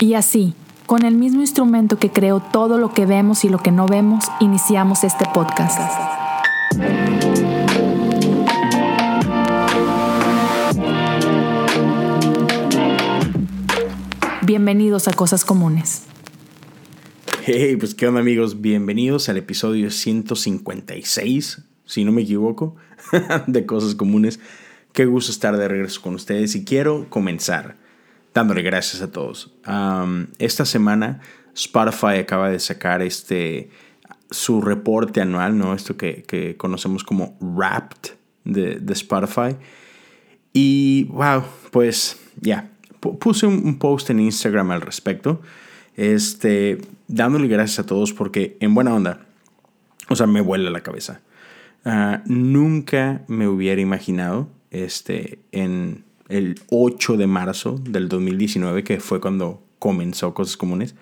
Y así, con el mismo instrumento que creó todo lo que vemos y lo que no vemos, iniciamos este podcast. Bienvenidos a Cosas Comunes. Hey, pues qué onda amigos, bienvenidos al episodio 156, si no me equivoco, de Cosas Comunes. Qué gusto estar de regreso con ustedes y quiero comenzar dándole gracias a todos. esta semana Spotify acaba de sacar este su reporte anual, ¿no? Esto que, conocemos como Wrapped de, Spotify. Y wow, pues ya, puse un, post en Instagram al respecto, este, dándole gracias a todos porque en buena onda, o sea, me vuela la cabeza. Ah, nunca me hubiera imaginado este, en el 8 de marzo del 2019, que fue cuando comenzó Cosas Comunes,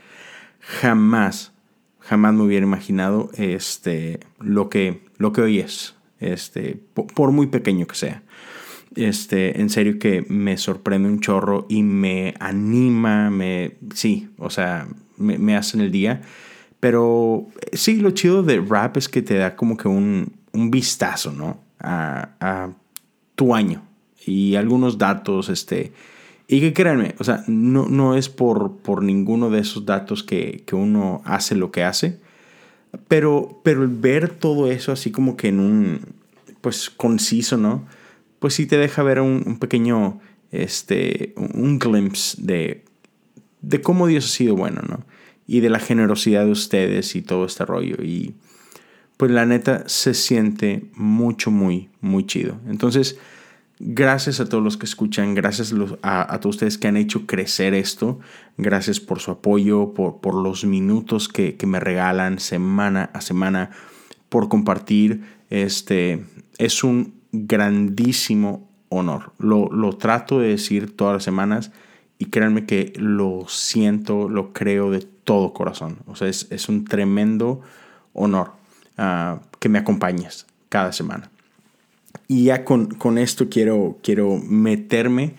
jamás, jamás me hubiera imaginado este, lo, que, lo que hoy es, este, por, muy pequeño que sea. Este, en serio que me sorprende un chorro y me anima, me, sí, o sea, me, me hacen el día. Pero sí, lo chido de rap es que te da como que un, un vistazo, ¿no? A, a tu año, y algunos datos, este, y que créanme, o sea, no, no es por, por ninguno de esos datos que, uno hace lo que hace, pero, pero el ver todo eso así como que en un, pues, conciso, ¿no? Pues sí te deja ver un, pequeño, este, un glimpse de, de cómo Dios ha sido bueno, ¿no? Y de la generosidad de ustedes y todo este rollo. Y pues la neta se siente mucho, muy, muy chido. Entonces, Gracias a todos los que escuchan, gracias a, todos ustedes que han hecho crecer esto, gracias por su apoyo, por, por los minutos que, me regalan semana a semana, por compartir. Este es un grandísimo honor. Lo, lo trato de decir todas las semanas y créanme que lo siento, lo creo de todo corazón. O sea, es, un tremendo honor ah, que me acompañes cada semana. Y ya con, esto quiero, quiero meterme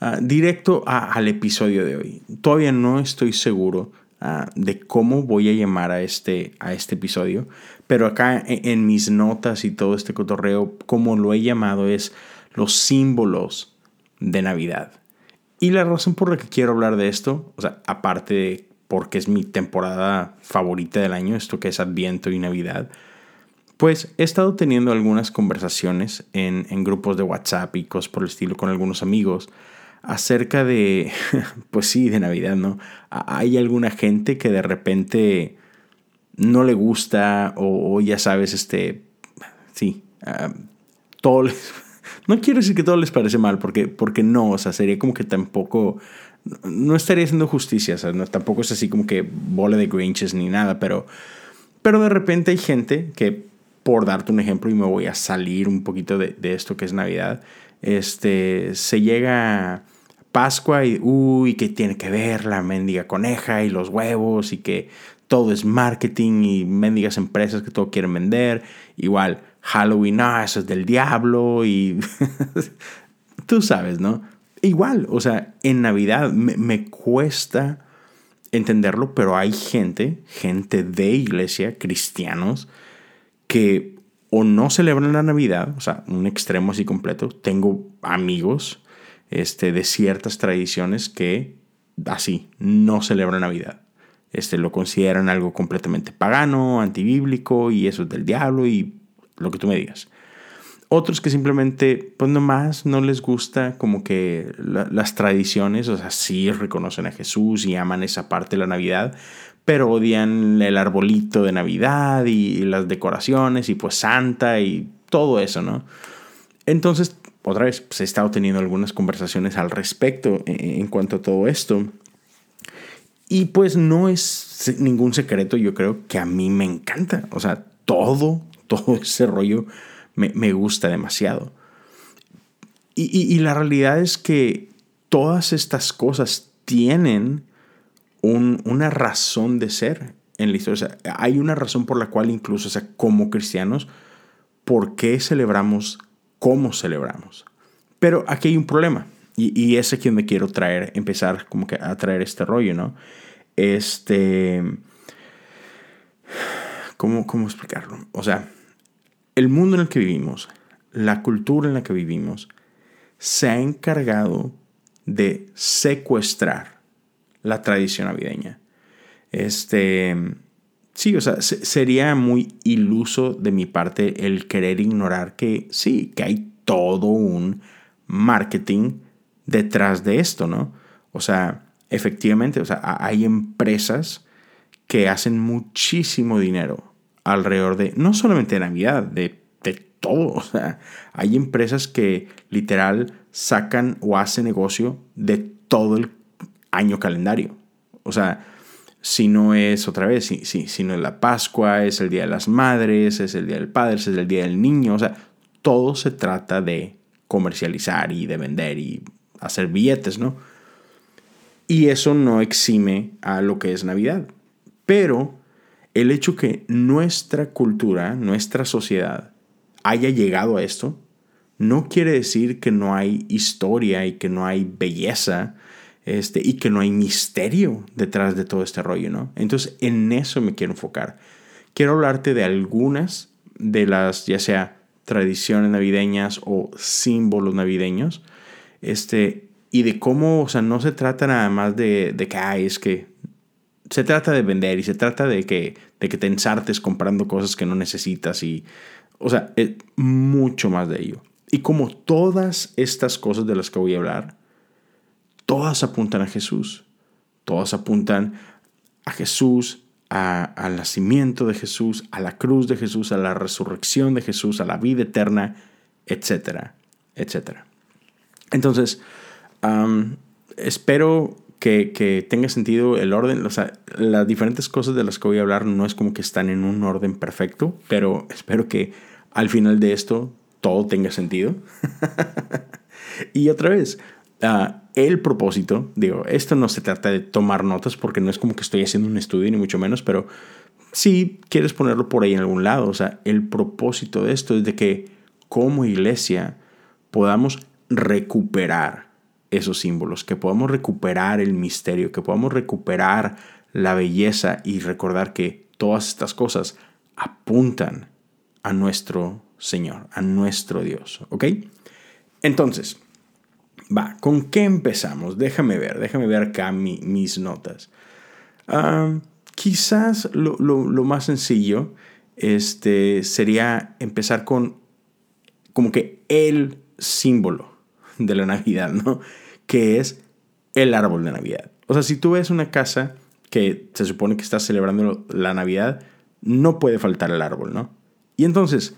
ah, directo al episodio de hoy. Todavía no estoy seguro ah, de cómo voy a llamar a este, a este episodio, pero acá en, en, mis notas y todo este cotorreo, como lo he llamado es los símbolos de Navidad. Y la razón por la que quiero hablar de esto, o sea, aparte de porque es mi temporada favorita del año, esto que es Adviento y Navidad, pues he estado teniendo algunas conversaciones en, grupos de WhatsApp y cosas por el estilo con algunos amigos acerca de, pues sí, de Navidad, ¿no? Hay alguna gente que de repente no le gusta o, ya sabes, este, sí, uh, todo no quiero decir que todo les parece mal, porque, porque no, o sea, sería como que tampoco, no estaría haciendo justicia, o sea, tampoco es así como que bola de Grinches ni nada, pero, pero de repente hay gente que por darte un ejemplo, y me voy a salir un poquito de, esto que es Navidad, este, se llega Pascua y, uy, que tiene que ver la mendiga coneja y los huevos y que todo es marketing y mendigas empresas que todo quieren vender. Igual, Halloween, no, eso es del diablo y tú sabes, ¿no? Igual, o sea, en Navidad me cuesta entenderlo, pero hay gente, gente de iglesia, cristianos, que o no celebran la Navidad, o sea, un extremo así completo. Tengo amigos este, de ciertas tradiciones que así no celebran Navidad. Este, lo consideran algo completamente pagano, antibíblico y eso es del diablo y lo que tú me digas. Otros que simplemente, pues nomás no les gusta como que las tradiciones, o sea, sí reconocen a Jesús y aman esa parte de la Navidad, pero odian el arbolito de Navidad y las decoraciones y pues Santa y todo eso, ¿no? Entonces, otra vez, pues he estado teniendo algunas conversaciones al respecto en cuanto a todo esto. Y pues no es ningún secreto, yo creo que a mí me encanta. O sea, todo, todo ese rollo me, gusta demasiado. y la realidad es que todas estas cosas tienen una razón de ser en la historia. hay una razón por la cual incluso, o sea, como cristianos, ¿por qué celebramos como celebramos? Pero aquí hay un problema. Y, y es aquí donde quiero traer, empezar como que a traer este rollo, ¿no? Este... ¿Cómo, cómo explicarlo? O sea, el mundo en el que vivimos, la cultura en la que vivimos, se ha encargado de secuestrar la tradición navideña. Este, sí, o sea, sería muy iluso de mi parte el querer ignorar que sí, que hay todo un marketing detrás de esto, ¿no? O sea, efectivamente, o sea, hay empresas que hacen muchísimo dinero alrededor de, no solamente de Navidad, de, de todo. O sea, hay empresas que literal sacan o hacen negocio de todo el año calendario. O sea, si no es otra vez, si, si, si no es la Pascua, es el Día de las Madres, es el Día del Padre, es el Día del Niño. O sea, todo se trata de comercializar y de vender y hacer billetes, ¿no? Y eso no exime a lo que es Navidad. Pero el hecho que nuestra cultura, nuestra sociedad haya llegado a esto, no quiere decir que no hay historia y que no hay belleza este, y que no hay misterio detrás de todo este rollo, ¿no? Entonces, en eso me quiero enfocar. Quiero hablarte de algunas de las, ya sea tradiciones navideñas o símbolos navideños, este, y de cómo, o sea, no se trata nada más de, de que, es que se trata de vender y se trata de que, de que te ensartes comprando cosas que no necesitas y, o sea, es mucho más de ello. Y como todas estas cosas de las que voy a hablar, todas apuntan a Jesús, todas apuntan a Jesús, al nacimiento de Jesús, a la cruz de Jesús, a la resurrección de Jesús, a la vida eterna, etcétera, etcétera. Entonces, espero que, tenga sentido el orden. O sea, las diferentes cosas de las que voy a hablar no es como que están en un orden perfecto, pero espero que al final de esto todo tenga sentido. y otra vez, ah, el propósito, digo, esto no se trata de tomar notas porque no es como que estoy haciendo un estudio ni mucho menos, pero si quieres ponerlo por ahí en algún lado, o sea, el propósito de esto es de que como iglesia podamos recuperar esos símbolos, que podamos recuperar el misterio, que podamos recuperar la belleza y recordar que todas estas cosas apuntan a nuestro Señor, a nuestro Dios. ¿Ok? Entonces, va, ¿con qué empezamos? Déjame ver, déjame ver acá mis notas. Ah, quizás lo, más sencillo este, sería empezar con como que el símbolo de la Navidad, ¿no? Que es el árbol de Navidad. O sea, si tú ves una casa que se supone que está celebrando la Navidad, no puede faltar el árbol, ¿no? Y entonces,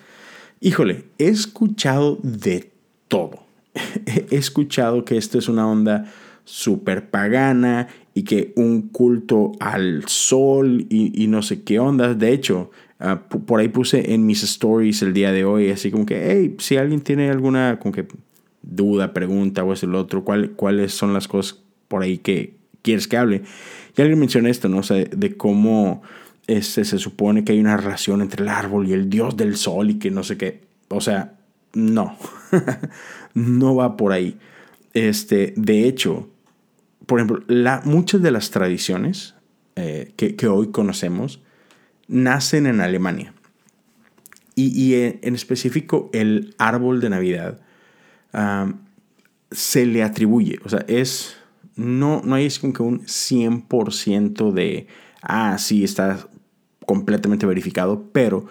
híjole, he escuchado de todo. He escuchado que esto es una onda súper pagana y que un culto al sol y, no sé qué ondas. De hecho, ah, por ahí puse en mis stories el día de hoy, así como que, hey, si alguien tiene alguna como que duda, pregunta o es el otro, ¿cuál, cuáles son las cosas por ahí que quieres que hable. Y alguien menciona esto, ¿no? O sea, de cómo este, se supone que hay una relación entre el árbol y el dios del sol y que no sé qué. O sea, no, no va por ahí. Este, de hecho, por ejemplo, la, muchas de las tradiciones eh, que, hoy conocemos nacen en Alemania. Y, en específico el árbol de Navidad se le atribuye, o sea, es, no, no hay como que un 100% de, ah, sí, está completamente verificado, pero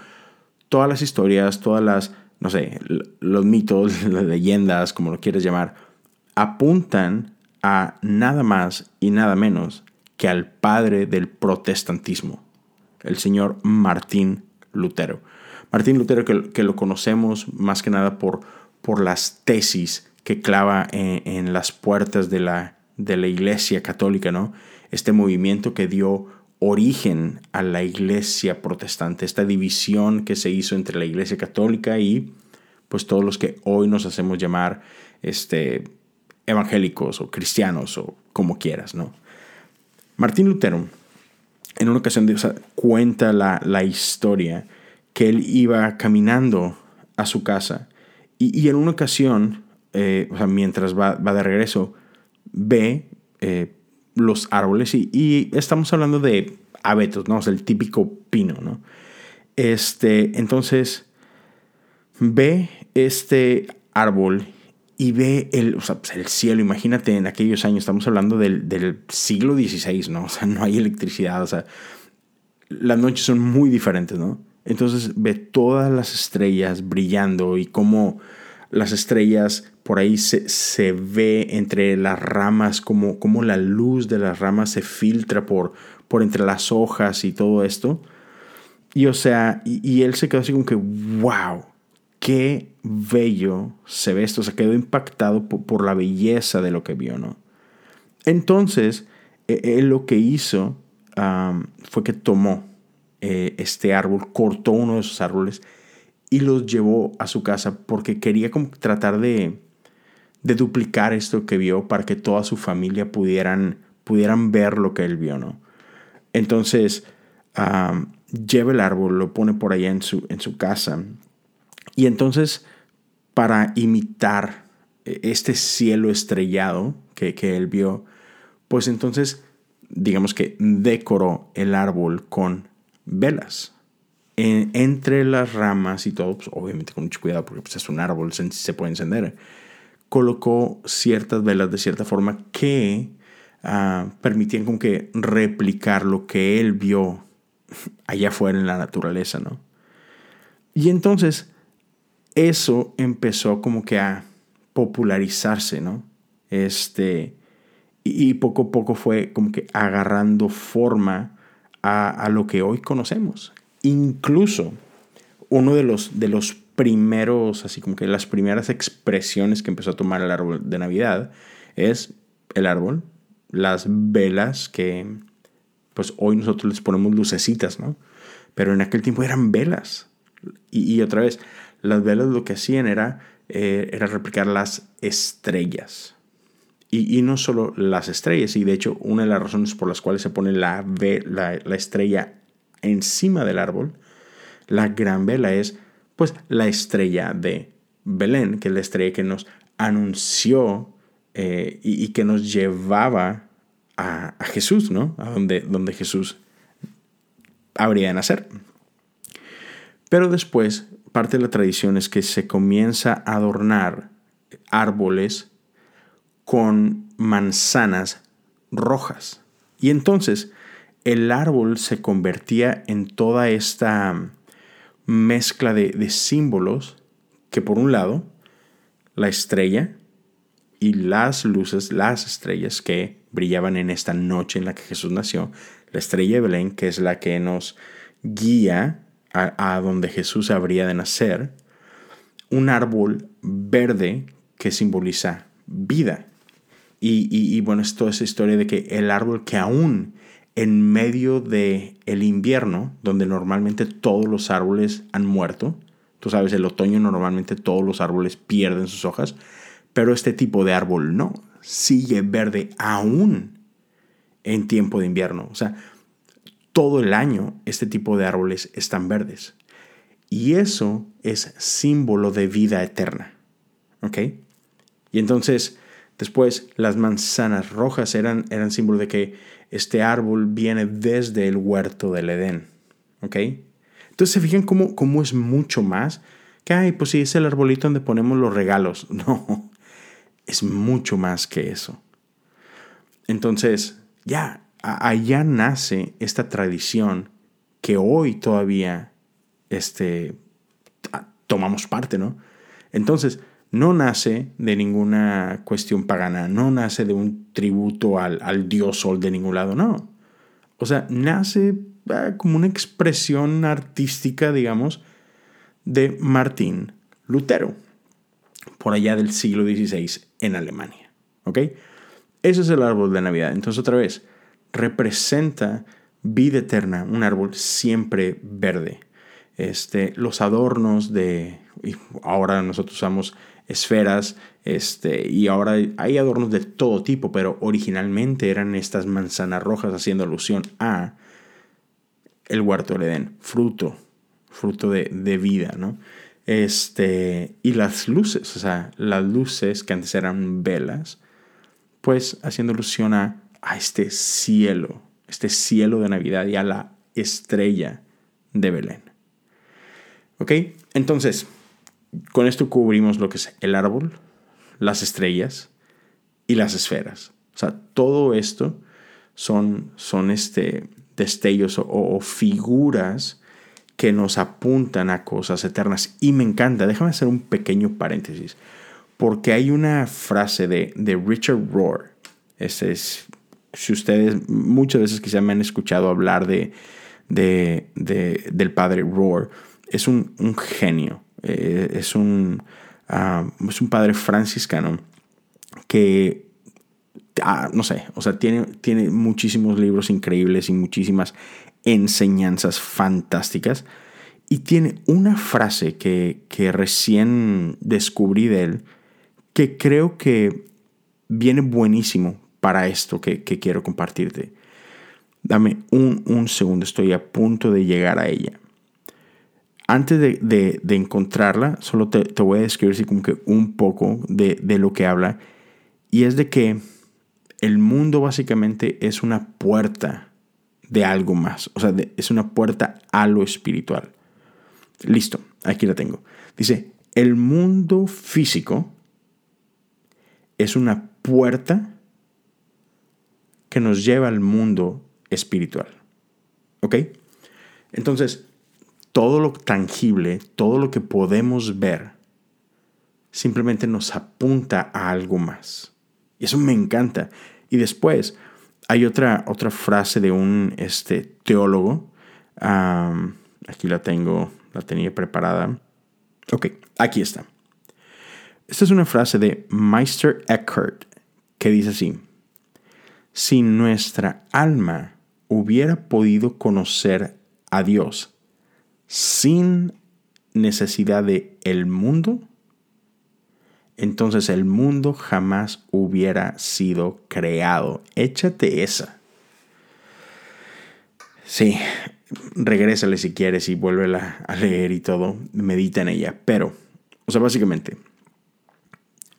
todas las historias, todas las, no sé, los mitos, las leyendas, como lo quieres llamar, apuntan a nada más y nada menos que al padre del protestantismo, el señor Martín Lutero. Martín Lutero, que, que lo conocemos más que nada por por las tesis que clava en, las puertas de la, de la Iglesia Católica, ¿no? Este movimiento que dio origen a la Iglesia Protestante, esta división que se hizo entre la Iglesia Católica y pues todos los que hoy nos hacemos llamar este, evangélicos o cristianos o como quieras, ¿no? Martín Lutero en una ocasión cuenta la, la historia que él iba caminando a su casa y, en una ocasión eh, o sea, mientras va, de regreso, ve eh, los árboles y, estamos hablando de abetos, ¿no? O sea, el típico pino, ¿no? Este, entonces, ve este árbol y ve el, pues, el cielo. Imagínate en aquellos años, estamos hablando del, del, siglo XVI, ¿no? O sea, no hay electricidad, o sea, las noches son muy diferentes, ¿no? Entonces ve todas las estrellas brillando y cómo las estrellas por ahí se, se ve entre las ramas, como, como la luz de las ramas se filtra por, por entre las hojas y todo esto. Y o sea, y, él se quedó así como que, wow, qué bello se ve esto. O sea, quedó impactado por, la belleza de lo que vio, ¿no? Entonces, e, él lo que hizo fue que tomó eh, este árbol, cortó uno de esos árboles y los llevó a su casa porque quería tratar de, de duplicar esto que vio para que toda su familia pudieran, pudieran ver lo que él vio, ¿no? Entonces, lleva el árbol, lo pone por allá en su, en su casa y entonces, para imitar e, este cielo estrellado que, que él vio, pues entonces, digamos que decoró el árbol con velas. entre las ramas y todo, pues, obviamente con mucho cuidado porque pues, es un árbol, se, se, puede encender. Colocó ciertas velas de cierta forma que ah, permitían como que replicar lo que él vio allá afuera en la naturaleza, ¿no? Y entonces eso empezó como que a popularizarse, ¿no? Este, y, poco a poco fue como que agarrando forma a, lo que hoy conocemos. Incluso uno de los, de los primeros, así como que las primeras expresiones que empezó a tomar el árbol de Navidad es el árbol, las velas que pues hoy nosotros les ponemos lucecitas, ¿no? Pero en aquel tiempo eran velas. y otra vez, las velas lo que hacían era, eh, era replicar las estrellas. Y, no solo las estrellas, y de hecho una de las razones por las cuales se pone la, la, la estrella encima del árbol, la gran vela es pues la estrella de Belén, que es la estrella que nos anunció eh, y, que nos llevaba a, Jesús, ¿no? A donde, donde Jesús habría de nacer. Pero después parte de la tradición es que se comienza a adornar árboles con manzanas rojas. Y entonces el árbol se convertía en toda esta mezcla de, símbolos que por un lado la estrella y las luces, las estrellas que brillaban en esta noche en la que Jesús nació, la estrella de Belén, que es la que nos guía a, donde Jesús habría de nacer, un árbol verde que simboliza vida. Y, bueno, es toda esa historia de que el árbol que aún en medio del el invierno, donde normalmente todos los árboles han muerto, tú sabes, el otoño normalmente todos los árboles pierden sus hojas, pero este tipo de árbol no, sigue verde aún en tiempo de invierno. O sea, todo el año este tipo de árboles están verdes. Y eso es símbolo de vida eterna. ¿Ok? Y entonces, después, las manzanas rojas eran, eran símbolo de que este árbol viene desde el huerto del Edén. ¿Ok? Entonces, ¿se fijan cómo, cómo es mucho más? Que, ay, pues sí, es el arbolito donde ponemos los regalos. No, es mucho más que eso. Entonces, ya, allá nace esta tradición que hoy todavía este, tomamos parte, ¿no? Entonces, no nace de ninguna cuestión pagana, no nace de un tributo al, dios sol de ningún lado, no. O sea, nace ah, como una expresión artística, digamos, de Martín Lutero, por allá del siglo XVI en Alemania. ¿Ok? Ese es el árbol de Navidad. Entonces, otra vez, representa vida eterna, un árbol siempre verde. Este, los adornos de, ahora nosotros usamos esferas, este, y ahora hay adornos de todo tipo, pero originalmente eran estas manzanas rojas haciendo alusión a el huerto del Edén, fruto, fruto de, vida, ¿no? Este, y las luces, o sea, las luces que antes eran velas, pues haciendo alusión a, a este cielo, este cielo de Navidad y a la estrella de Belén. ¿Ok? Entonces, con esto cubrimos lo que es el árbol, las estrellas y las esferas. O sea, todo esto son, son este, destellos o, figuras que nos apuntan a cosas eternas. Y me encanta, déjame hacer un pequeño paréntesis, porque hay una frase de, de Richard Rohr. Este es, si ustedes muchas veces quizá me han escuchado hablar de, de, del padre Rohr, es un, genio, eh, es, un, ah, es un padre franciscano que Ah, no sé, o sea, tiene, tiene muchísimos libros increíbles y muchísimas enseñanzas fantásticas. Y tiene una frase que, recién descubrí de él que creo que viene buenísimo para esto que, quiero compartirte. Dame un, segundo, estoy a punto de llegar a ella. Antes de, encontrarla, solo te, voy a describir como que un poco de, de lo que habla. Y es de que el mundo básicamente es una puerta de algo más. O sea, es una puerta a lo espiritual. Listo, aquí la tengo. Dice, el mundo físico es una puerta que nos lleva al mundo espiritual. ¿Ok? Entonces, todo lo tangible, todo lo que podemos ver, simplemente nos apunta a algo más. Y eso me encanta. Y después hay otra, otra frase de un este, teólogo. aquí la tengo, la tenía preparada. Ok, aquí está. Esta es una frase de Meister Eckhart que dice así, si nuestra alma hubiera podido conocer a Dios sin necesidad de el mundo, entonces el mundo jamás hubiera sido creado. Échate esa. Sí, regrésale si quieres y vuélvela a leer y todo. Medita en ella. Pero, o sea, básicamente,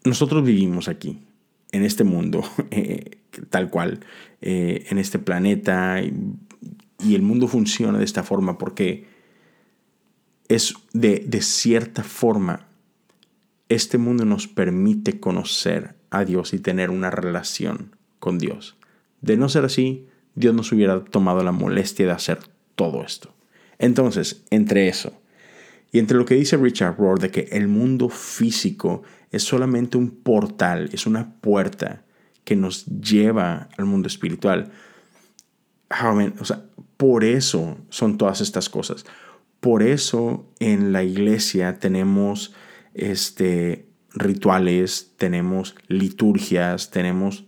nosotros vivimos aquí, en este mundo, eh, tal cual, eh, en este planeta, y, y, el mundo funciona de esta forma porque es de, de cierta forma este mundo nos permite conocer a Dios y tener una relación con Dios. De no ser así, Dios nos hubiera tomado la molestia de hacer todo esto. Entonces, entre eso y entre lo que dice Richard Rohr de que el mundo físico es solamente un portal, es una puerta que nos lleva al mundo espiritual. o sea, por eso son todas estas cosas. Por eso en la iglesia tenemos este, rituales, tenemos liturgias, tenemos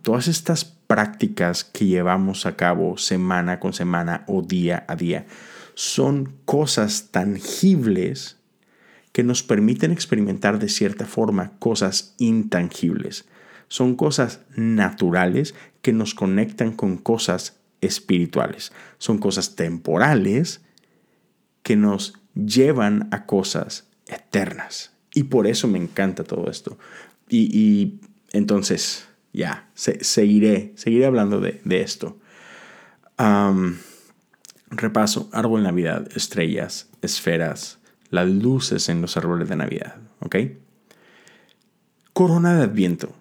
todas estas prácticas que llevamos a cabo semana con semana o día a día. Son cosas tangibles que nos permiten experimentar de cierta forma cosas intangibles. Son cosas naturales que nos conectan con cosas espirituales. Son cosas temporales que nos llevan a cosas eternas. Y por eso me encanta todo esto. Y, entonces, ya, seguiré, seguiré hablando de, esto. repaso, árbol de Navidad, estrellas, esferas, las luces en los árboles de Navidad, ¿ok? Corona de Adviento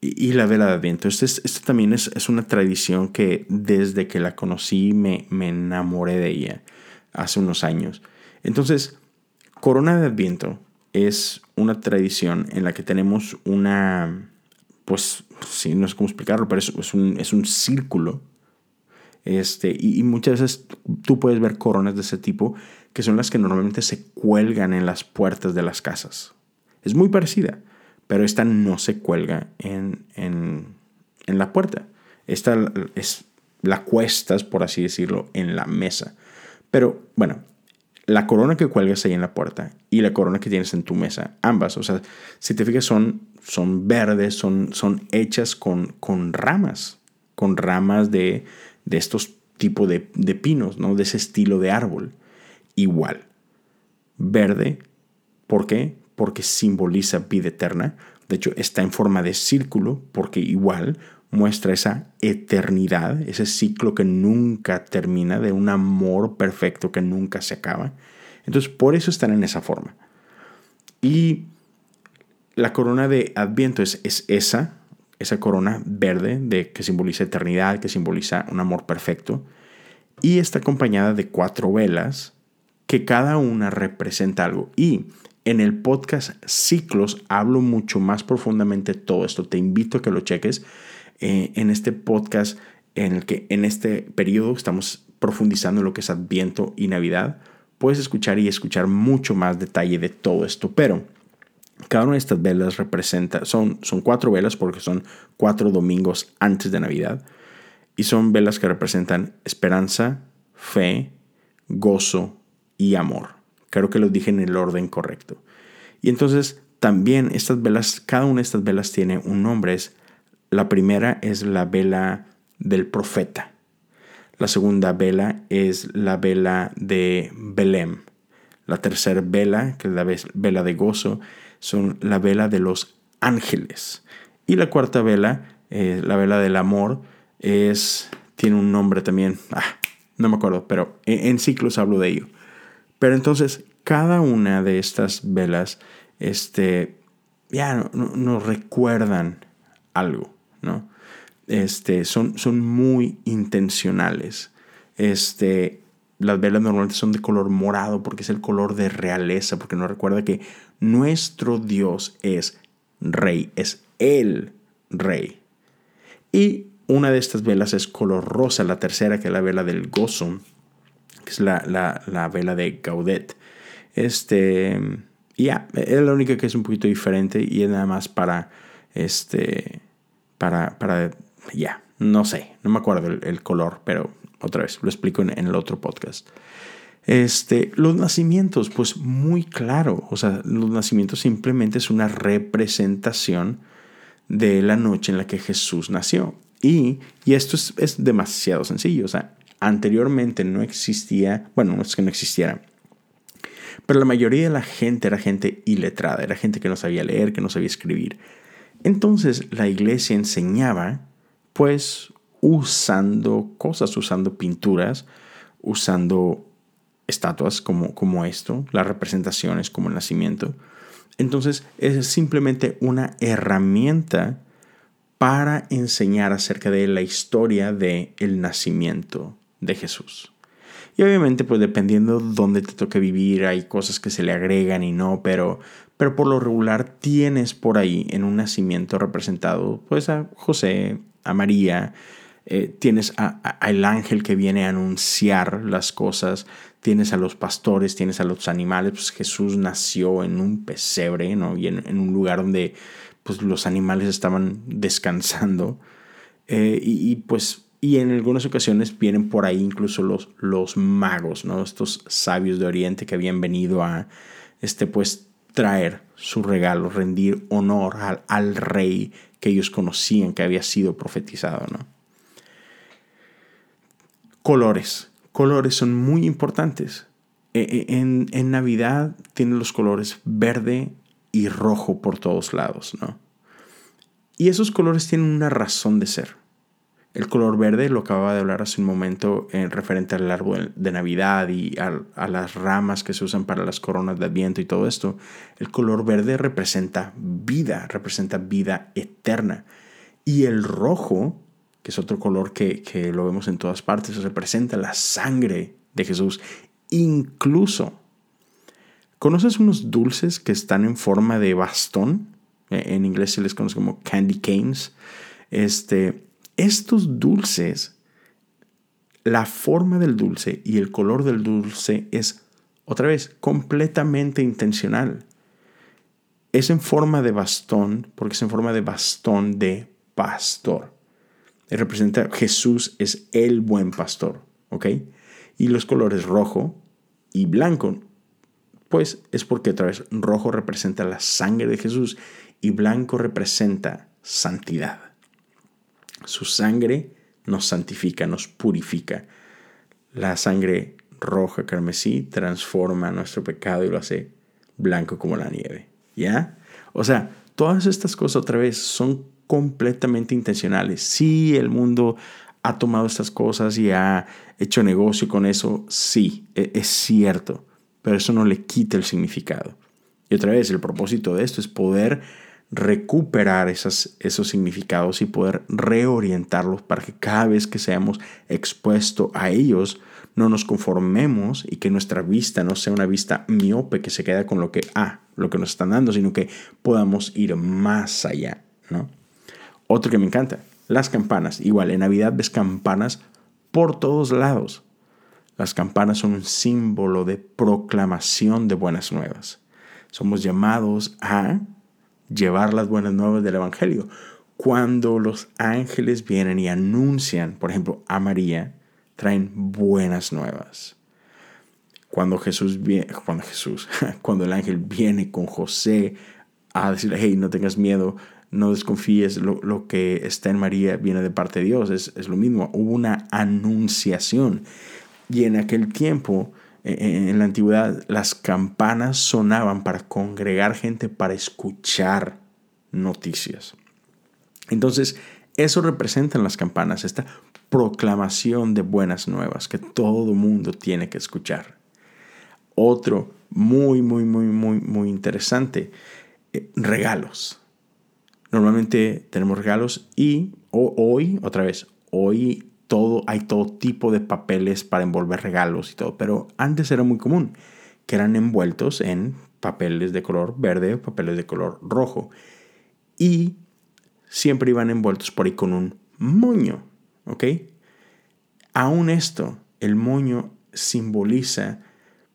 y, la vela de Adviento. Esto, es, también es, es, una tradición que desde que la conocí me, me enamoré de ella hace unos años. Entonces, Corona de Adviento es una tradición en la que tenemos una, pues, sí, no sé cómo explicarlo, pero es, un, es un círculo. Este, y, muchas veces tú puedes ver coronas de ese tipo que son las que normalmente se cuelgan en las puertas de las casas. Es muy parecida, pero esta no se cuelga en, en, en la puerta. Esta es, la cuestas, por así decirlo, en la mesa. Pero bueno, la corona que cuelgas ahí en la puerta y la corona que tienes en tu mesa, ambas, o sea, si te fijas, son, son verdes, son, son hechas con, con ramas, con ramas de, de estos tipos de, de pinos, ¿no? De ese estilo de árbol. Igual, verde ¿Por qué? Porque simboliza vida eterna. De hecho, está en forma de círculo porque igual muestra esa eternidad, ese ciclo que nunca termina, de un amor perfecto que nunca se acaba. Entonces, por eso están en esa forma. Y la corona de Adviento es, es esa, esa corona verde de, que simboliza eternidad, que simboliza un amor perfecto. Y está acompañada de cuatro velas que cada una representa algo. Y en el podcast Ciclos hablo mucho más profundamente todo esto. Te invito a que lo cheques eh, en este podcast en el que en este periodo estamos profundizando en lo que es Adviento y Navidad. Puedes escuchar y escuchar mucho más detalle de todo esto, pero cada una de estas velas representa, son, son cuatro velas porque son cuatro domingos antes de Navidad y son velas que representan esperanza, fe, gozo y amor. Creo que lo dije en el orden correcto. Y entonces también estas velas, cada una de estas velas tiene un nombre. Es, la primera es la vela del profeta. La segunda vela es la vela de Belém. La tercera vela, que es la vela de gozo, son la vela de los ángeles. Y la cuarta vela, eh, la vela del amor, es, tiene un nombre también, ah, no me acuerdo, pero en, ciclos hablo de ello. Pero entonces, cada una de estas velas, este, ya nos recuerdan algo, ¿no? Este, son, son muy intencionales. Este, las velas normalmente son de color morado porque es el color de realeza, porque nos recuerda que nuestro Dios es rey, es el rey. Y una de estas velas es color rosa, la tercera que es la vela del gozo, que es la, vela de Gaudet. Este, ya, es la única que es un poquito diferente y es nada más para, este, para, para, ya, no sé, no me acuerdo el color, pero otra vez, lo explico en, el otro podcast. Este, los nacimientos, pues muy claro, o sea, los nacimientos simplemente es una representación de la noche en la que Jesús nació. Y, y esto es, es, demasiado sencillo, o sea, anteriormente no existía, bueno, no es que no existiera, pero la mayoría de la gente era gente iletrada, era gente que no sabía leer, que no sabía escribir. Entonces la iglesia enseñaba, pues, usando cosas, usando pinturas, usando estatuas como, como esto, las representaciones como el nacimiento. Entonces es simplemente una herramienta para enseñar acerca de la historia del el nacimiento de Jesús. Y obviamente, pues dependiendo dónde te toque vivir, hay cosas que se le agregan y no, pero, pero por lo regular tienes por ahí en un nacimiento representado pues a José, a María, eh, tienes al ángel que viene a anunciar las cosas, tienes a los pastores, tienes a los animales, pues Jesús nació en un pesebre, ¿no? Y en, un lugar donde pues los animales estaban descansando. Eh, y, pues, y en algunas ocasiones vienen por ahí incluso los, los magos, ¿no? Estos sabios de Oriente que habían venido a, este, pues, traer su regalo, rendir honor al, al rey que ellos conocían que había sido profetizado, ¿no? Colores. Colores son muy importantes. E, e, en, en, Navidad tienen los colores verde y rojo por todos lados, ¿no? Y esos colores tienen una razón de ser. El color verde, lo acababa de hablar hace un momento, en referente al árbol de Navidad y a, las ramas que se usan para las coronas de Adviento y todo esto. El color verde representa vida, representa vida eterna. Y el rojo que es otro color que, lo vemos en todas partes, representa la sangre de Jesús. Incluso, ¿conoces unos dulces que están en forma de bastón? E, en inglés se les conoce como candy canes. Este, estos dulces, la forma del dulce y el color del dulce es, otra vez, completamente intencional. Es en forma de bastón porque es en forma de bastón de pastor representa Jesús es el buen pastor, ¿ok? Y los colores rojo y blanco, pues es porque otra vez rojo representa la sangre de Jesús y blanco representa santidad. Su sangre nos santifica, nos purifica. La sangre roja carmesí transforma nuestro pecado y lo hace blanco como la nieve. ¿Ya? O sea, todas estas cosas otra vez son completamente intencionales. Sí, el mundo ha tomado estas cosas y ha hecho negocio con eso, sí, e, es cierto, pero eso no le quita el significado. Y otra vez, el propósito de esto es poder recuperar esos significados y poder reorientarlos para que cada vez que seamos expuestos a ellos, no nos conformemos y que nuestra vista no sea una vista miope que se queda con lo que, ah, lo que nos están dando, sino que podamos ir más allá, ¿no? Otro que me encanta, las campanas. Igual, en Navidad ves campanas por todos lados. Las campanas son un símbolo de proclamación de buenas nuevas. Somos llamados a llevar las buenas nuevas del Evangelio. Cuando los ángeles vienen y anuncian, por ejemplo, a María, traen buenas nuevas. Cuando Jesús cuando Jesús, cuando el ángel viene con José a decirle, hey, no tengas miedo, no desconfíes, lo, que está en María viene de parte de Dios, es, es lo mismo, hubo una anunciación. Y en aquel tiempo, en la antigüedad, las campanas sonaban para congregar gente, para escuchar noticias. Entonces, eso representan las campanas, esta proclamación de buenas nuevas que todo mundo tiene que escuchar. Otro muy, muy, muy, muy, muy interesante, eh, regalos. Normalmente tenemos regalos y hoy, otra vez, hoy todo, hay todo tipo de papeles para envolver regalos y todo, pero antes era muy común que eran envueltos en papeles de color verde o papeles de color rojo y siempre iban envueltos por ahí con un moño, ¿ok? Aún esto, el moño simboliza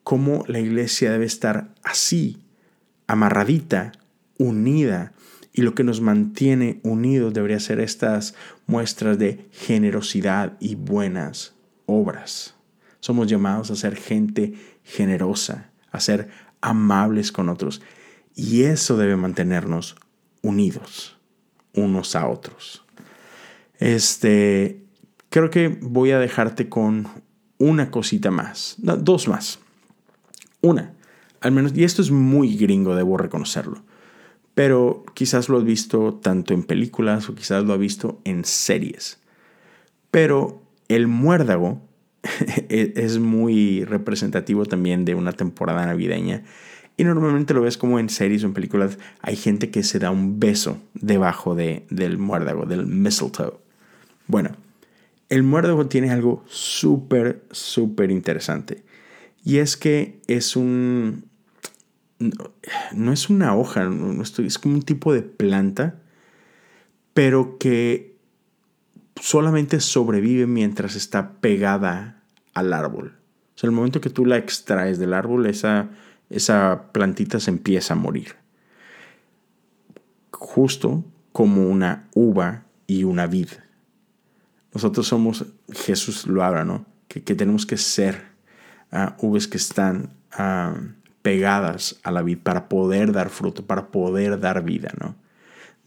cómo la iglesia debe estar así, amarradita, unida, y lo que nos mantiene unidos debería ser estas muestras de generosidad y buenas obras. Somos llamados a ser gente generosa, a ser amables con otros. Y eso debe mantenernos unidos unos a otros. Este, creo que voy a dejarte con una cosita más, dos más. Una, al menos, y esto es muy gringo, debo reconocerlo pero quizás lo has visto tanto en películas o quizás lo has visto en series. Pero el muérdago e-, es muy representativo también de una temporada navideña. Y normalmente lo ves como en series o en películas. Hay gente que se da un beso debajo de, del muérdago, del mistletoe. Bueno, el muérdago tiene algo súper, súper interesante. Y es que es un, no, es una hoja, no, es como un tipo de planta, pero que solamente sobrevive mientras está pegada al árbol. O sea, el momento que tú la extraes del árbol, esa, esa plantita se empieza a morir. Justo como una uva y una vid. Nosotros somos, Jesús lo habla, ¿no? Que, tenemos que ser uh, uvas que están ah, pegadas a la vid para poder dar fruto, para poder dar vida, ¿no?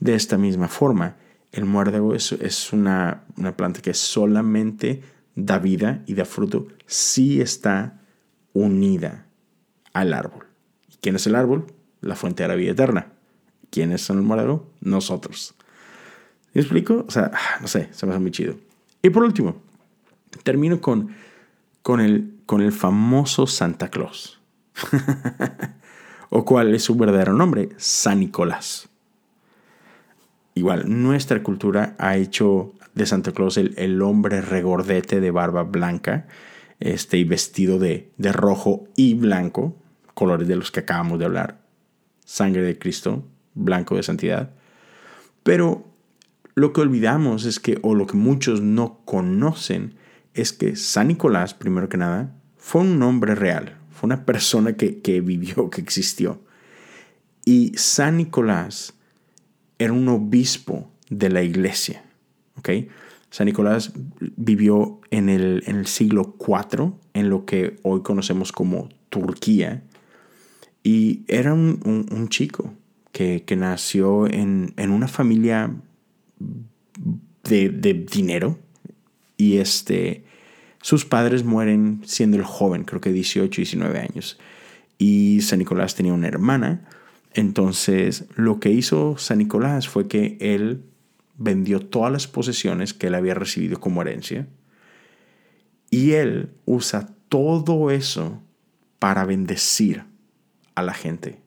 De esta misma forma, el muérdago es, es una, una, planta que solamente da vida y da fruto si está unida al árbol. ¿Quién es el árbol? La fuente de la vida eterna. ¿Quiénes son el muérdago? Nosotros. ¿Me explico? O sea, no sé, se me hace muy chido. Y por último, termino con, con, el, con el famoso Santa Claus. ¿O cuál es su verdadero nombre? San Nicolás. Igual, nuestra cultura ha hecho de Santa Claus el, hombre regordete de barba blanca este, y vestido de, de rojo y blanco, colores de los que acabamos de hablar. Sangre de Cristo, blanco de santidad. Pero lo que olvidamos es que, o lo que muchos no conocen, es que San Nicolás, primero que nada, fue un nombre real, fue una persona que, vivió, que existió. Y San Nicolás era un obispo de la iglesia. San Nicolás vivió en el, en el, siglo IV, en lo que hoy conocemos como Turquía, y era un, chico que, nació en, una familia de, de, dinero, y este, sus padres mueren siendo el joven, creo que 18, 19 años. y San Nicolás tenía una hermana. Entonces lo que hizo San Nicolás fue que él vendió todas las posesiones que él había recibido como herencia y él usa todo eso para bendecir a la gente.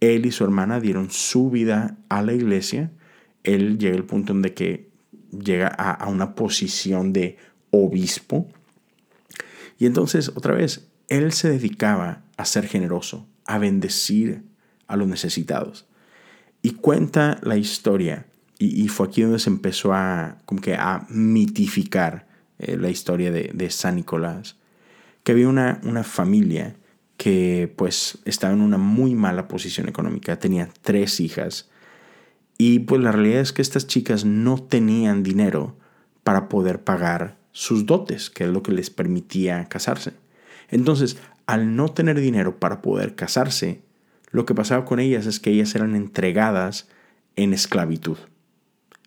Él y su hermana dieron su vida a la iglesia. Él llega al punto en que llega a, una posición de obispo. Y entonces, otra vez, él se dedicaba a ser generoso, a bendecir a los necesitados. Y cuenta la historia, y, fue aquí donde se empezó a, como que a mitificar eh, la historia de, San Nicolás, que había una, una familia que pues estaba en una muy mala posición económica, tenía tres hijas, y pues la realidad es que estas chicas no tenían dinero para poder pagar sus dotes, que es lo que les permitía casarse. Entonces, al no tener dinero para poder casarse, lo que pasaba con ellas es que ellas eran entregadas en esclavitud.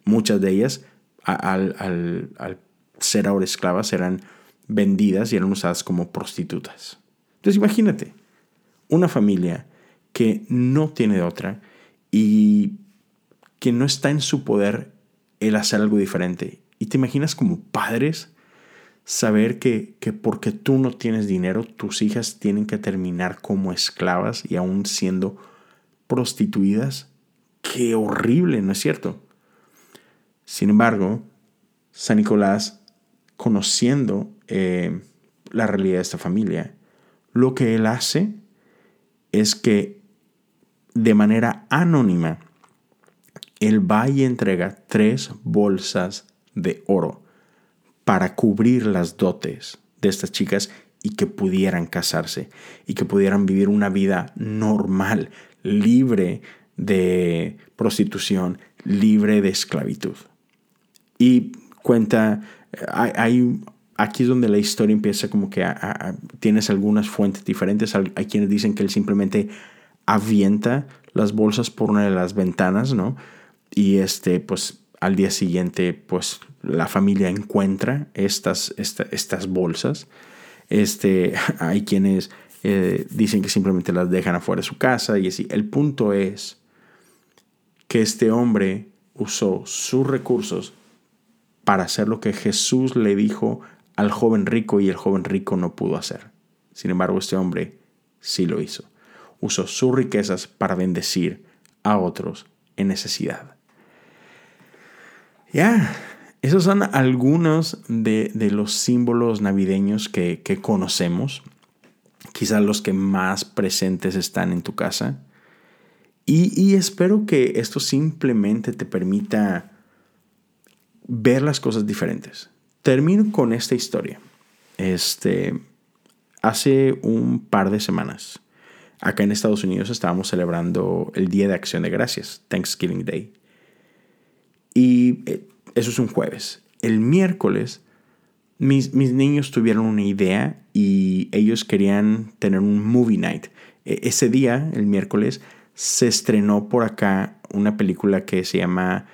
Muchas de ellas, al, al ser ahora esclavas, eran vendidas y eran usadas como prostitutas. Entonces imagínate, una familia que no tiene otra y que no está en su poder el hacer algo diferente. Y te imaginas como padres saber que, que porque tú no tienes dinero, tus hijas tienen que terminar como esclavas y aún siendo prostituidas. Qué horrible, ¿no es cierto? Sin embargo, San Nicolás conociendo eh, la realidad de esta familia, lo que él hace es que de manera anónima, él va y entrega tres bolsas de oro para cubrir las dotes de estas chicas y que pudieran casarse y que pudieran vivir una vida normal, libre de prostitución, libre de esclavitud. Y cuenta hay, aquí es donde la historia empieza como que tienes algunas fuentes diferentes. Hay quienes dicen que él simplemente avienta las bolsas por una de las ventanas, ¿no? Y este, pues al día siguiente, pues la familia encuentra estas, estas bolsas. Este, hay quienes eh, dicen que simplemente las dejan afuera de su casa y así. El punto es que este hombre usó sus recursos para hacer lo que Jesús le dijo al joven rico y el joven rico no pudo hacer. Sin embargo, este hombre sí lo hizo. Usó sus riquezas para bendecir a otros en necesidad. Ya, esos son algunos de, los símbolos navideños que, conocemos. Quizás los que más presentes están en tu casa. Y, y espero que esto simplemente te permita ver las cosas diferentes. Termino con esta historia. Este, hace un par de semanas, acá en Estados Unidos estábamos celebrando el Día de Acción de Gracias, Thanksgiving Day. Y eh, eso es un jueves. El miércoles, mis, mis niños tuvieron una idea y ellos querían tener un movie night. E, ese día, el miércoles, se estrenó por acá una película que se llama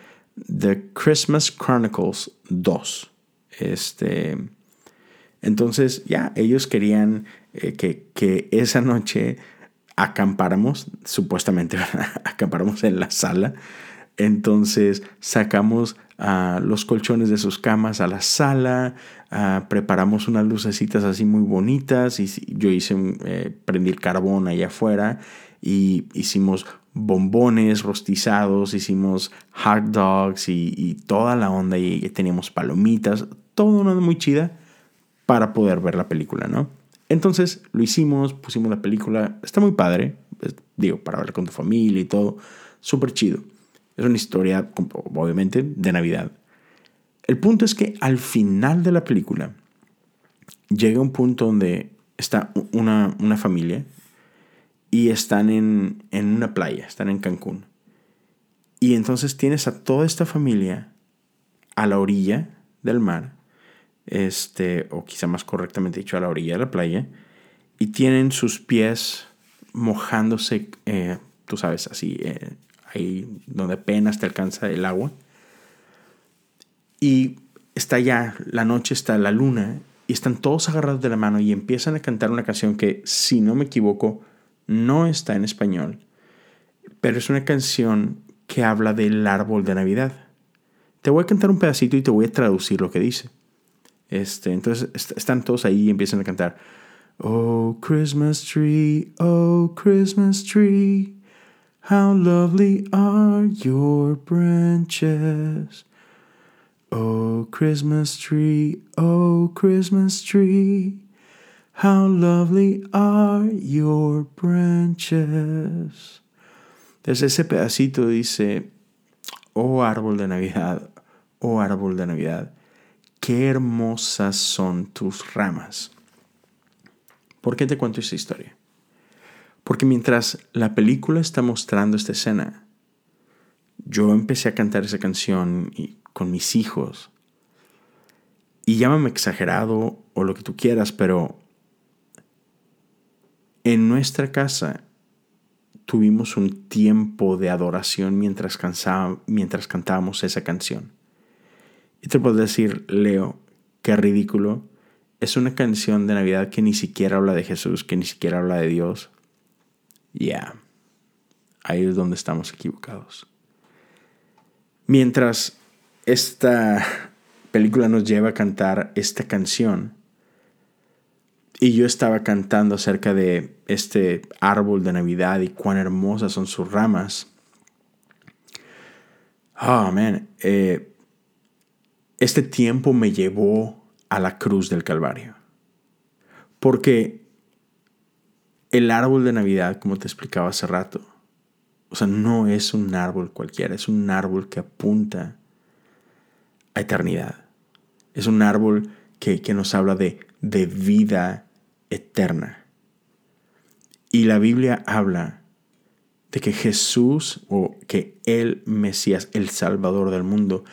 The Christmas Chronicles 2. Este, entonces, ya, ellos querían eh, que, esa noche acampáramos, supuestamente, acampáramos en la sala. Entonces sacamos los colchones de sus camas a la sala, preparamos unas lucecitas así muy bonitas y yo hice, eh, prendí el carbón allá afuera y hicimos bombones rostizados, hicimos hot dogs y, toda la onda y teníamos palomitas, todo una muy chida para poder ver la película, ¿no? Entonces lo hicimos, pusimos la película, está muy padre, digo, para ver con tu familia y todo, súper chido. Es una historia, obviamente, de Navidad. El punto es que al final de la película llega un punto donde está una, una familia y están en, una playa, están en Cancún. Y entonces tienes a toda esta familia a la orilla del mar, este, o quizá más correctamente dicho, a la orilla de la playa, y tienen sus pies mojándose, eh, tú sabes, así, eh, ahí donde apenas te alcanza el agua. Y está ya, la noche está la luna, y están todos agarrados de la mano y empiezan a cantar una canción que, si no me equivoco, no está en español, pero es una canción que habla del árbol de Navidad. Te voy a cantar un pedacito y te voy a traducir lo que dice. Este, entonces están todos ahí y empiezan a cantar. Oh Christmas tree, oh Christmas tree, how lovely are your branches. Oh Christmas tree, oh Christmas tree, how lovely are your branches. Desde ese pedacito dice, oh árbol de Navidad, oh árbol de Navidad, qué hermosas son tus ramas. ¿Por qué te cuento esta historia? Porque mientras la película está mostrando esta escena, yo empecé a cantar esa canción con mis hijos. Y llámame exagerado o lo que tú quieras, pero en nuestra casa tuvimos un tiempo de adoración mientras, mientras cantábamos esa canción. Y te puedo decir, Leo, qué ridículo. Es una canción de Navidad que ni siquiera habla de Jesús, que ni siquiera habla de Dios. Ya, ahí es donde estamos equivocados. Mientras esta película nos lleva a cantar esta canción, y yo estaba cantando acerca de este árbol de Navidad y cuán hermosas son sus ramas. Oh, man. Eh, este tiempo me llevó a la cruz del Calvario. Porque el árbol de Navidad, como te explicaba hace rato, o sea, no es un árbol cualquiera, es un árbol que apunta a eternidad. Es un árbol que, que nos habla de, de vida eterna. Y la Biblia habla de que Jesús o que el Mesías, el Salvador del mundo,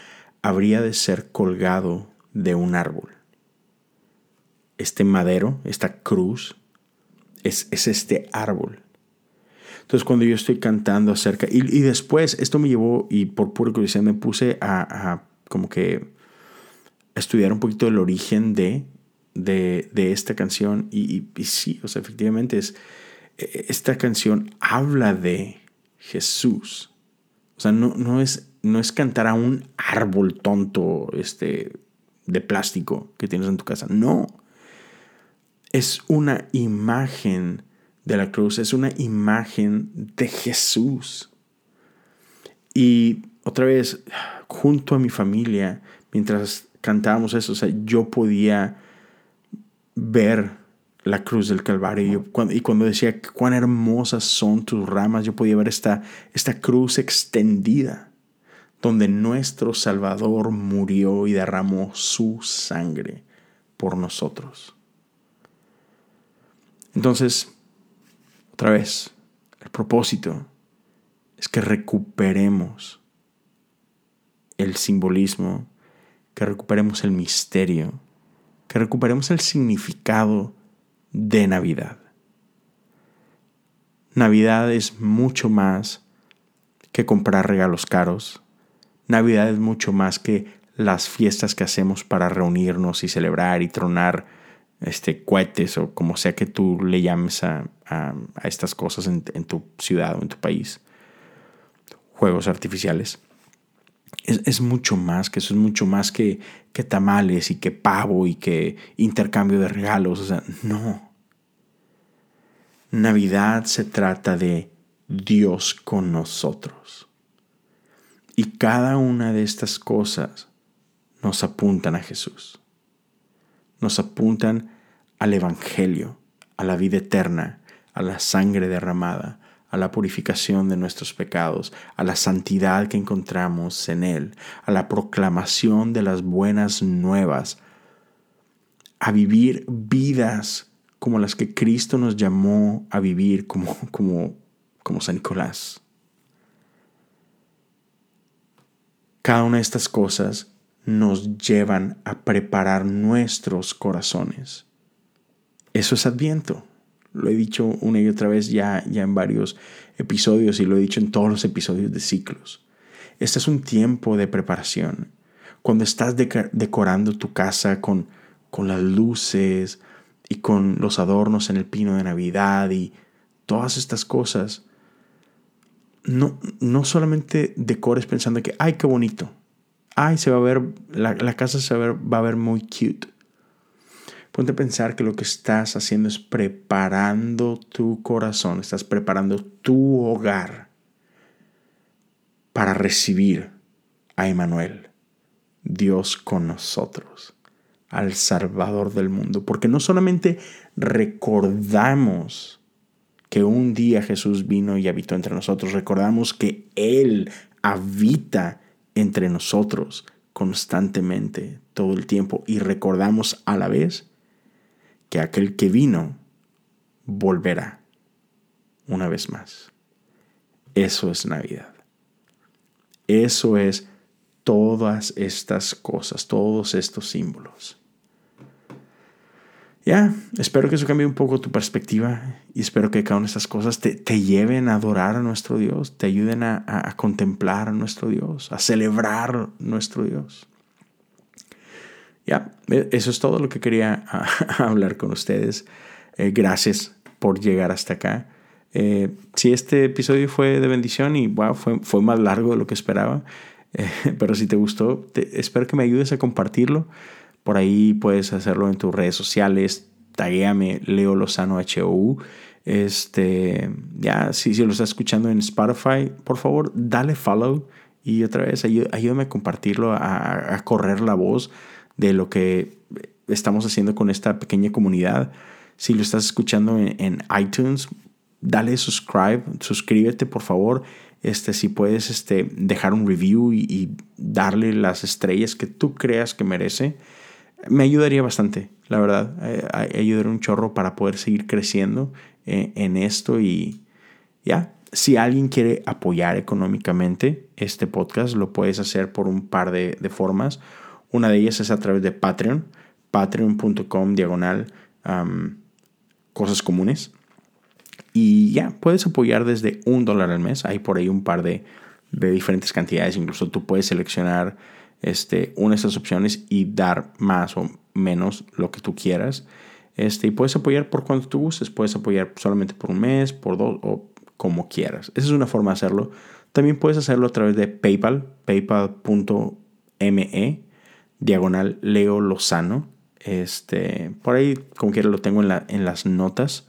habría de ser colgado de un árbol. Este madero, esta cruz, es, este árbol. Entonces cuando yo estoy cantando acerca, y, después esto me llevó, y por pura curiosidad me puse a, como que estudiar un poquito el origen de de, esta canción y, sí, o sea, efectivamente es, e, esta canción habla de Jesús. O sea, no, no, es, no es cantar a un árbol tonto este, de plástico que tienes en tu casa. No. Es una imagen de la cruz, es una imagen de Jesús. Y otra vez, junto a mi familia, mientras cantábamos eso, yo podía ver la cruz del Calvario. Y cuando decía cuán hermosas son tus ramas, yo podía ver esta, esta cruz extendida, donde nuestro Salvador murió y derramó su sangre por nosotros. Entonces, otra vez, el propósito es que recuperemos el simbolismo, que recuperemos el misterio que recuperemos el significado de Navidad. Navidad es mucho más que comprar regalos caros. Navidad es mucho más que las fiestas que hacemos para reunirnos y celebrar y tronar este, cohetes o como sea que tú le llames a, estas cosas en, en tu ciudad o en tu país. Juegos artificiales es, mucho más que eso, es mucho más que, que tamales y que pavo y que intercambio de regalos. O sea, no. Navidad se trata de Dios con nosotros. Y cada una de estas cosas nos apuntan a Jesús. Nos apuntan al Evangelio, a la vida eterna, a la sangre derramada, a la purificación de nuestros pecados, a la santidad que encontramos en Él, a la proclamación de las buenas nuevas, a vivir vidas como las que Cristo nos llamó a vivir como, como, como San Nicolás. Cada una de estas cosas nos llevan a preparar nuestros corazones. Eso es adviento. Lo he dicho una y otra vez ya, ya en varios episodios y lo he dicho en todos los episodios de ciclos. Este es un tiempo de preparación. Cuando estás decorando tu casa con, con las luces y con los adornos en el pino de Navidad y todas estas cosas, no, no solamente decores pensando que, ay, qué bonito, ay, se va a ver, la, casa se va a ver, va a ver muy cute. Ponte a pensar que lo que estás haciendo es preparando tu corazón, estás preparando tu hogar para recibir a Emanuel, Dios con nosotros, al Salvador del mundo. Porque no solamente recordamos que un día Jesús vino y habitó entre nosotros, recordamos que Él habita entre nosotros constantemente, todo el tiempo, y recordamos a la vez que aquel que vino volverá una vez más. Eso es Navidad. Eso es todas estas cosas, todos estos símbolos. Ya, espero que eso cambie un poco tu perspectiva y espero que cada una de estas cosas te, lleven a adorar a nuestro Dios, te ayuden a, a contemplar a nuestro Dios, a celebrar nuestro Dios. Ya, e, eso es todo lo que quería hablar con ustedes. Eh, gracias por llegar hasta acá. Eh, si este episodio fue de bendición y wow, fue, fue más largo de lo que esperaba, eh, pero si te gustó, espero que me ayudes a compartirlo. Por ahí puedes hacerlo en tus redes sociales. Taguéame Leo Lozano HOU. Este, ya, si, si lo estás escuchando en Spotify, por favor, dale follow y otra vez ayúdame a compartirlo, a, correr la voz de lo que estamos haciendo con esta pequeña comunidad. Si lo estás escuchando en, iTunes, dale subscribe, suscríbete por favor. Este, si puedes este, dejar un review y, darle las estrellas que tú creas que merece, me ayudaría bastante, la verdad. Eh, ayudaría un chorro para poder seguir creciendo eh, en esto y ya. Si alguien quiere apoyar económicamente este podcast, lo puedes hacer por un par de, de formas. Una de ellas es a través de Patreon, patreon.com diagonal cosas comunes. Y ya, puedes apoyar desde un dólar al mes. Hay por ahí un par de, diferentes cantidades. Incluso tú puedes seleccionar este, una de estas opciones y dar más o menos lo que tú quieras. Este, y puedes apoyar por cuanto tú gustes. Puedes apoyar solamente por un mes, por dos o como quieras. Esa es una forma de hacerlo. También puedes hacerlo a través de PayPal, paypal.me diagonal Leo Lozano. Este, por ahí, como quiera, lo tengo en, la, en las notas.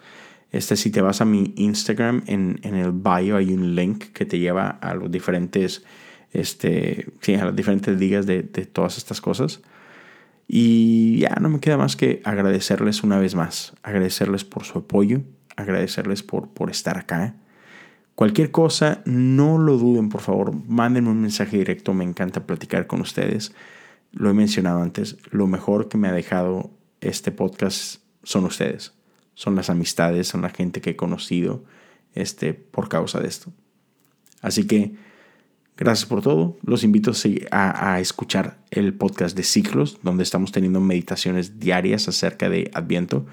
Este, si te vas a mi Instagram, en, en, el bio hay un link que te lleva a los diferentes, este, sí, a las diferentes ligas de, de todas estas cosas. Y ya no me queda más que agradecerles una vez más, agradecerles por su apoyo, agradecerles por, por estar acá. Cualquier cosa, no lo duden, por favor, mándenme un mensaje directo, me encanta platicar con ustedes lo he mencionado antes, lo mejor que me ha dejado este podcast son ustedes, son las amistades, son la gente que he conocido este, por causa de esto. Así que gracias por todo. Los invito a, a escuchar el podcast de ciclos, donde estamos teniendo meditaciones diarias acerca de Adviento.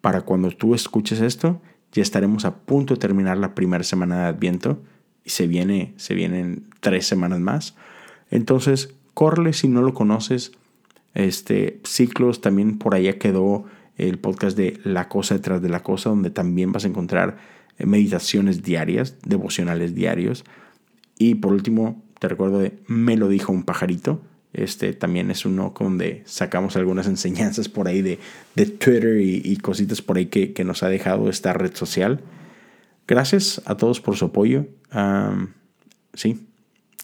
Para cuando tú escuches esto, ya estaremos a punto de terminar la primera semana de Adviento y se viene, se vienen tres semanas más. Entonces, Corle si no lo conoces. Este, Ciclos también por allá quedó el podcast de La cosa detrás de la cosa, donde también vas a encontrar meditaciones diarias, devocionales diarios. Y por último, te recuerdo de Me lo dijo un pajarito. Este también es uno donde sacamos algunas enseñanzas por ahí de, de Twitter y, cositas por ahí que, que, nos ha dejado esta red social. Gracias a todos por su apoyo. sí,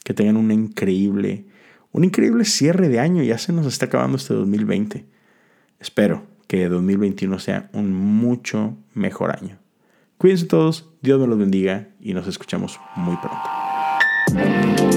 que tengan una increíble un increíble cierre de año, ya se nos está acabando este 2020. Espero que 2021 sea un mucho mejor año. Cuídense todos, Dios me los bendiga y nos escuchamos muy pronto. Thank you.